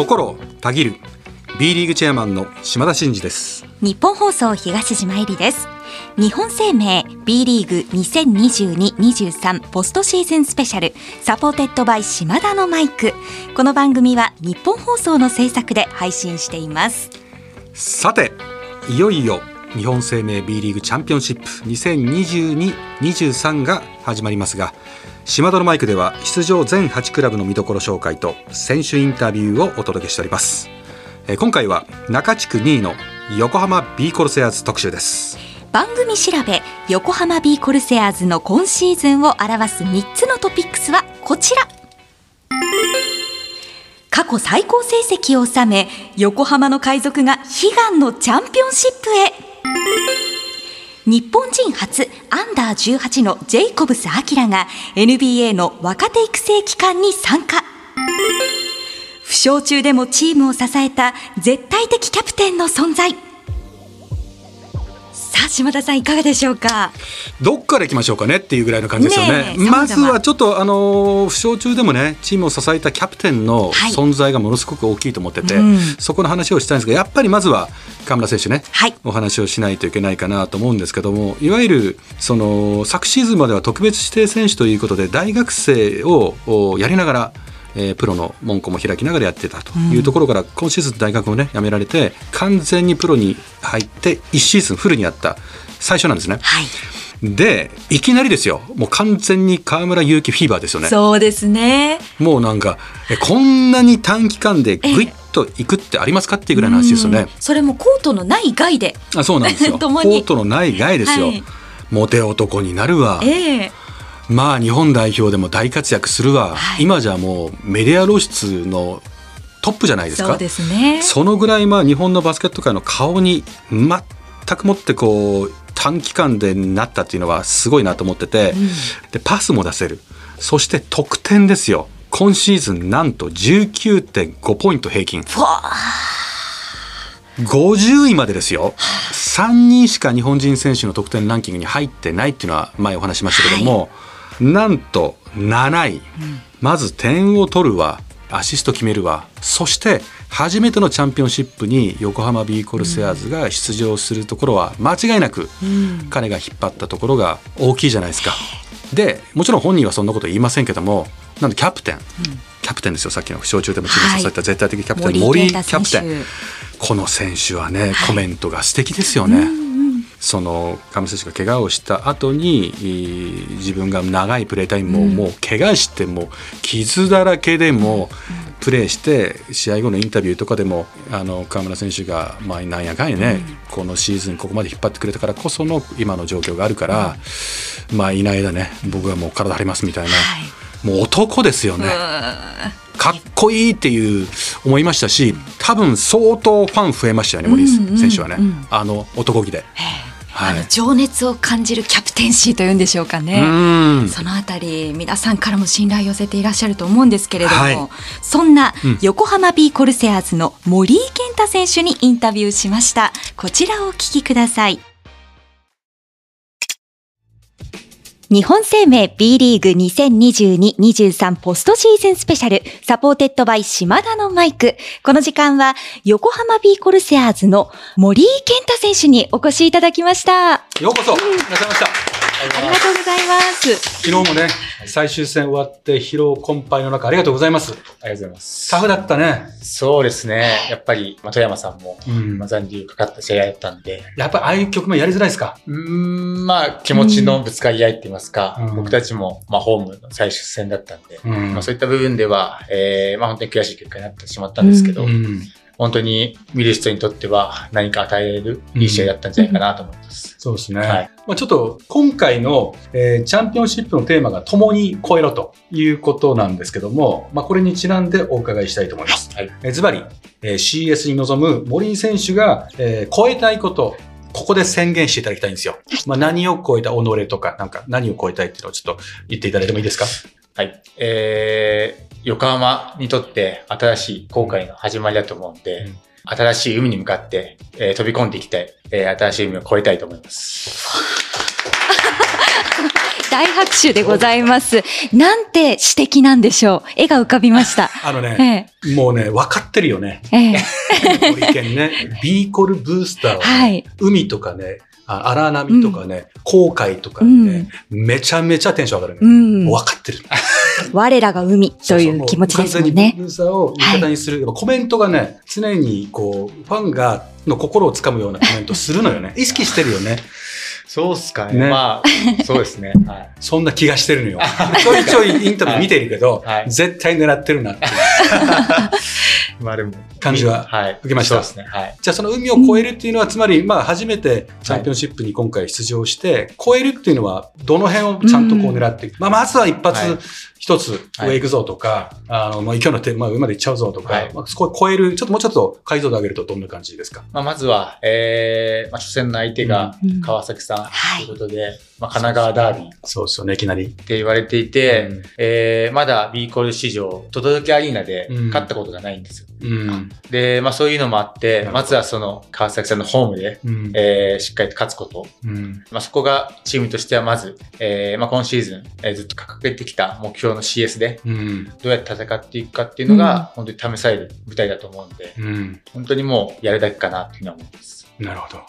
心をたぎる。B リーグチェアマンの島田真二です。ニッポン放送東島えりです。日本生命 B リーグ2022-23ポストシーズンスペシャル。 supported by 島田のマイク。この番組はニッポン放送の制作で配信しています。さていよいよ日本生命 B リーグチャンピオンシップ2022-23が始まりますが島田のマイクでは出場全8クラブの見どころ紹介と選手インタビューをお届けしております。えー今回は中地区2位の横浜 B コルセアーズ特集です。番組調べ横浜 B コルセアーズの今シーズンを表す3つのトピックスはこちら。過去最高成績を収め横浜の海賊が悲願のチャンピオンシップへ。日本人初アンダー18のジェイコブス・アキラが NBA の若手育成機関に参加。負傷中でもチームを支えた絶対的キャプテンの存在。さあ島田さんいかがでしょうか？どっから行きましょうかねっていうぐらいの感じですよね。ねまずはちょっとあのー負傷中でもねチームを支えたキャプテンのはい。存在がものすごく大きいと思ってて、うん。そこの話をしたいんですがやっぱりまずは河村選手ね、はい。お話をしないといけないかなと思うんですけどもいわゆるその昨シーズンまでは特別指定選手ということで大学生をおやりながら、えープロの門戸も開きながらやってたというところから、今シーズン大学をね辞められて完全にプロに入って1シーズンフルにやった。最初なんですね。はい。でいきなりですよ。もう完全に河村勇輝フィーバーですよね。そうですね。もうなんかえこんなに短期間でグイッといくってありますかっていうぐらいの話ですよね、それもコートのない外で。あそうなんですよ。コートのない害ですよ、はい。モテ男になるわ。ええまあ日本代表でも大活躍するわ、はい。今じゃもうメディア露出のトップじゃないですか。そうですね。そのぐらいまあ日本のバスケット界の顔に全くもってこう短期間でなったっていうのはすごいなと思ってて、でパスも出せる。そして得点ですよ。今シーズンなんと19.5ポイント平均。ふわ50位までですよ。3人しか日本人選手の得点ランキングに入ってないっていうのは前お話ししましたけども、なんと7位、まず点を取るわアシスト決めるわそして初めてのチャンピオンシップに横浜ビーコルセアーズが出場するところは間違いなく彼が引っ張ったところが大きいじゃないですか。でもちろん本人はそんなこと言いませんけどもなんでキャプテン、キャプテンですよさっきの。負傷中でもチームを支えた絶対的キャプテン、森森キャプテン。この選手はね、コメントが素敵ですよね。その亀選手が怪我をした後にえー自分が長いプレータイムも、もう怪我しても傷だらけでもプレーして試合後のインタビューとかでもあの河村選手が、まあ、なんやかんやね、このシーズンここまで引っ張ってくれたからこその今の状況があるから、まあいない間ね僕はもう体張りますみたいな、もう男ですよね。かっこいいっていう思いましたし多分相当ファン増えましたよね森選手はね、あの男気で。はい。あの情熱を感じるキャプテンシーというんでしょうかね。うん。そのあたり皆さんからも信頼を寄せていらっしゃると思うんですけれども、はい。そんな横浜 B コルセアーズの森井健太選手にインタビューしました。こちらをお聞きください日本生命 B リーグ2022-23ポストシーズンスペシャル supported by 島田のマイク。この時間は横浜 B コルセアーズの森井健太選手にお越しいただきました。あようこそいらっしゃいましたりがとうございます。昨日もね最終戦終わって疲労困憊の中ありがとうございます。ありがとうございます。タフだったね。そうですね。やっぱり、まあ、富山さんも、うん。まあ、残留かかった試合だったんで、やっぱりああいう局面やりづらいですか？うーん、まあ、気持ちのぶつかり合いって言いますか、うん。僕たちも、まあ、ホームの最終戦だったんで、うん。まあ、そういった部分では、えー、まあ、本当に悔しい結果になってしまったんですけど、うん本当に見る人にとっては何か与えれるいい試合だったんじゃないかなと思います。そうですね、はいまあ、ちょっと今回の、えーチャンピオンシップのテーマが共に超えろということなんですけども、まあ、これにちなんでお伺いしたいと思います。はい。えーズバリ、えー CS に臨む森井選手が、えー超えたいこと、ここで宣言していただきたいんですよ。まあ、何を超えた己とか、なんか何を超えたいっていうのをちょっと言っていただいてもいいですか？はい。えー、横浜にとって新しい航海の始まりだと思うんで、うん新しい海に向かって、えー飛び込んでいきたい、えー新しい海を越えたいと思います。大拍手でございます。なんて詩的なんでしょう。絵が浮かびました。あのね、えもうね、分かってるよね。え、ええ、森県ね、ビーコルブースターはね、はい。海とかね、あ荒波とかね、航海とかね、めちゃめちゃテンション上がるうね。ん。分かってる。我らが海という気持ちですもん完全にね。ブースターを味方にする。やっぱコメントがね、常にこう、ファンが、の心をつかむようなコメントするのよね。意識してるよね。そうっすかね。ねまあ、そうですね。はい。そんな気がしてるのよ。ちょいちょいインタビュー見てるけど、はい絶対狙ってるなっていう。まあでも、感じははい。受けましたそうですね。はい。じゃあその海を越えるっていうのは、つまり、まあ初めてチャンピオンシップに今回出場して、越えるっていうのは、どの辺をちゃんとこう狙っていく。まあまずは一発はい一つ上行くぞとか、あの、まあ勢いの手、まあ上まで行っちゃうぞとか、はい。まあそこを超える、ちょっともうちょっと解像度上げるとどんな感じですか？まあ、まずは、えー、まあ、初戦の相手がうん。川崎さんはいということで、まあ、神奈川ダービーそうですよね、いきなり。って言われていて、うんえー、まだ B コール史上、届けアリーナで勝ったことがないんですよ。うん。で、まあ、そういうのもあって、まずはその川崎さんのホームで、うん。えー、しっかりと勝つこと。うん。まあ、そこがチームとしてはまず、えー、まあ、今シーズン、えーずっと掲げてきた目標の CS で、うん。どうやって戦っていくかっていうのが、本当に試される舞台だと思うんで、うん。本当にもうやるだけかなっていうふうに思います。なるほど。う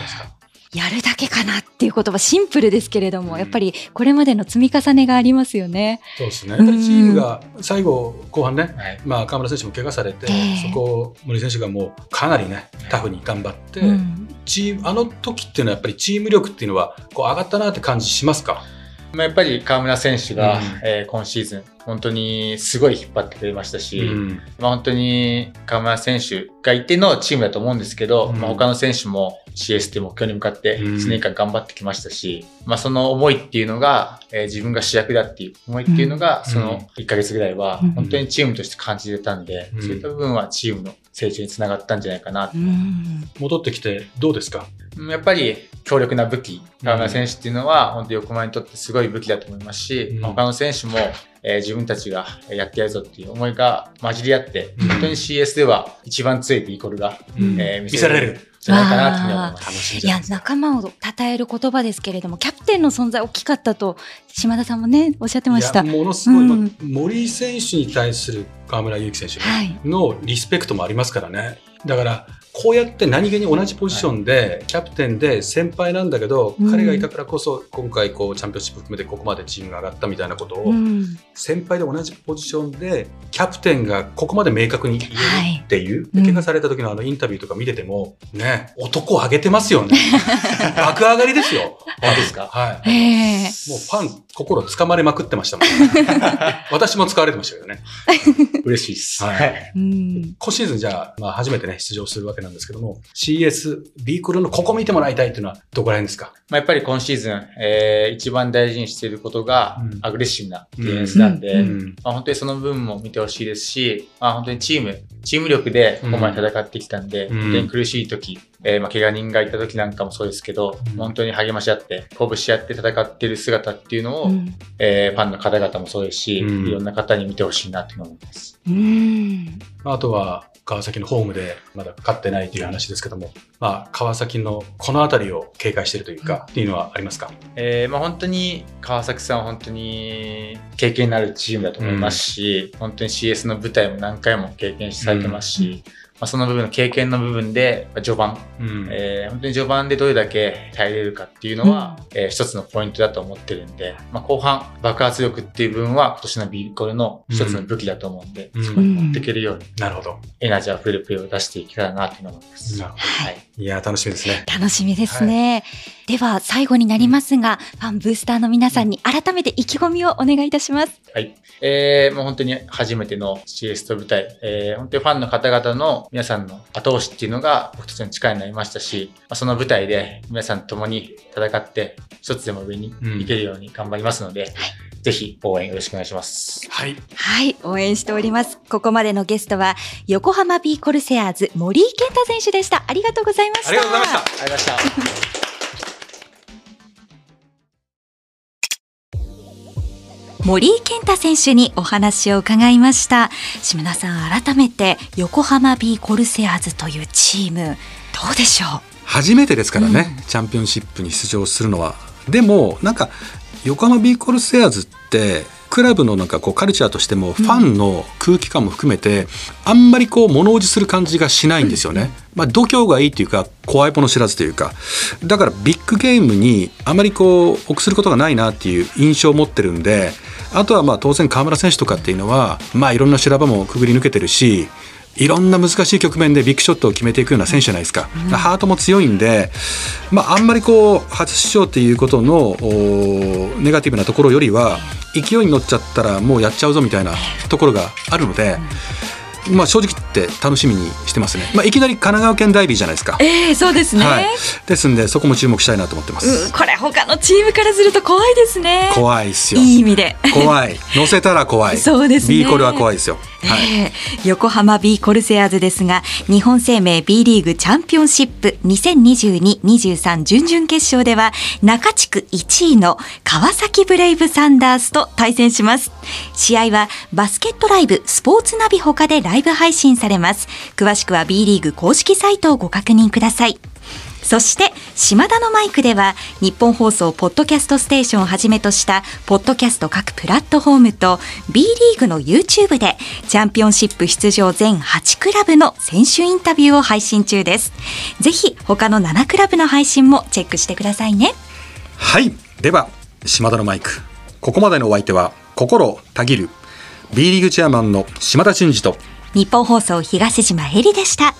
ですかやるだけかなっていう言葉シンプルですけれども、うんやっぱりこれまでの積み重ねがありますよね。そうですね。やっぱりチームが最後、後半ね、はい。まあ、河村選手も怪我されて、ええそこを森選手がもうかなりね、タフに頑張って、うんチームあの時っていうのはやっぱりチーム力っていうのはこう上がったなって感じしますか？まあ、やっぱり河村選手が、うん。えー今シーズン、本当にすごい引っ張ってくれましたし、うん。まあ、本当に河村選手がいてのチームだと思うんですけど、うん。まあ、他の選手も CS っていう目標に向かってうん。1年間頑張ってきましたし、まあ、その思いっていうのが、えー自分が主役だっていう思いっていうのが、うん。その1ヶ月ぐらいはうん。本当にチームとして感じてたんで、うん。そういった部分はチームの成長につながったんじゃないかな。とうん。戻ってきてどうですか？うんやっぱり強力な武器、河村選手っていうのは、本当に横浜にとってすごい武器だと思いますし、うん。まあ他の選手も、えー自分たちがやってやるぞっていう思いが混じり合って、うん。本当に CS では一番強いビーコルが、うん。えー見せられるじゃないかなといいます。楽しみいや仲間を称える言葉ですけれどもキャプテンの存在大きかったと島田さんもねおっしゃってました。いやものすごい、うん森井選手に対する河村勇輝選手はいのリスペクトもありますからねだからこうやって何気に同じポジションで、キャプテンで先輩なんだけど、うん。彼がいたからこそ今回こうチャンピオンシップ含めてここまでチームが上がったみたいなことを、うん。先輩で同じポジションでキャプテンがここまで明確に言えるっていう、怪我された時のあのインタビューとか見ててもね男を上げてますよね。爆上がりですよ。本当ですか？はい。ええ。もうファン心つかまれまくってましたもん、私も使われてましたけどね。嬉しいです。はい。今シーズンじゃあ、まあ、初めてね出場するわけなんですけども CS ビークルのここ見てもらいたいっていうのはどこら辺ですか？まあ、やっぱり今シーズン、えー一番大事にしていることが、うん。アグレッシブなディフェンスなんで、うん。まあ、本当にその部分も見てほしいですし、まあ、本当にチーム、チーム力でここまで戦ってきたんで、うん。本当に苦しい時、えーまあ、怪我人がいた時なんかもそうですけど、うん。本当に励まし合って、鼓舞し合って戦っている姿っていうのを、うん。えーファンの方々もそうですし、うん。いろんな方に見てほしいなというのを思います。うん。あとは川崎のホームでまだ勝ってないという話ですけども、まあ、川崎のこの辺りを警戒しているというか、っていうのはありますか？えーまあ、本当に川崎さんは本当に経験のあるチームだと思いますし、本当に CS の舞台も何回も経験されてますし、まあ、その部分の経験の部分でまあ序盤、うん。えー本当に序盤でどれだけ耐えれるかっていうのは、えー一つのポイントだと思ってるんで、まあ、後半爆発力っていう部分は今年のビーコルの一つの武器だと思うんで、うん。そこに持っていけるようになるほど。エナジーあふれるプレーを出していけたらなというのを思います。なるほど。はい。いやー、楽しみですね。楽しみですね、では最後になりますが、ファンブースターの皆さんに改めて意気込みをお願いいたします。はい。えー、もう本当に初めての CS と舞台、えー、本当にファンの方々の皆さんの後押しっていうのが僕たちの力になりましたし、まあ、その舞台で皆さんと共に戦って、一つでも上に行けるように頑張りますので、ぜひ応援よろしくお願いします。はい。はい、応援しております。ここまでのゲストは、横浜ビーコルセアーズ森井健太選手でした。ありがとうございました。ありがとうございました。ありがとうございました。森井健太選手にお話を伺いました。島田さん、改めて横浜ビーコルセアーズというチーム、どうでしょう？初めてですからね、チャンピオンシップに出場するのは。でも、なんか、横浜ビーコルセアーズってクラブのなんかこうカルチャーとしてもファンの空気感も含めて、あんまりこう物おじする感じがしないんですよね。まあ度胸がいいっていうか怖いもの知らずというかだからビッグゲームにあまりこう臆することがないなっていう印象を持ってるんであとはまあ当然河村選手とかっていうのはまあいろんな修羅場もくぐり抜けてるしいろんな難しい局面でビッグショットを決めていくような選手じゃないですか、うん、ハートも強いんで、まあ、あんまりこう初出場っていうことのネガティブなところよりは勢いに乗っちゃったらもうやっちゃうぞみたいなところがあるので。うんまあ、正直言って楽しみにしてますね、まあ、いきなり神奈川県ダイビーじゃないですか。ええー、そうですね、はい、ですんでそこも注目したいなと思ってます、うん、これ他のチームからすると怖いですね。怖いですよ。いい意味で。怖い。乗せたら怖い。そうですね。B コルは怖いですよ。はい、えー、横浜 B コルセアーズですが日本生命 B リーグチャンピオンシップ2022-23準々決勝では中地区1位の川崎ブレイブサンダースと対戦します。試合はバスケットライブスポーツナビ他でライブ配信されます。詳しくは B リーグ公式サイトをご確認ください。そして島田のマイクでは日本放送ポッドキャストステーションをはじめとしたポッドキャスト各プラットフォームと B リーグの YouTube でチャンピオンシップ出場全8クラブの選手インタビューを配信中です。ぜひ他の7クラブの配信もチェックしてくださいね。はい。では島田のマイク。ここまでのお相手は心たぎる B リーグチェアマンの島田真二と日本放送東島えりでした。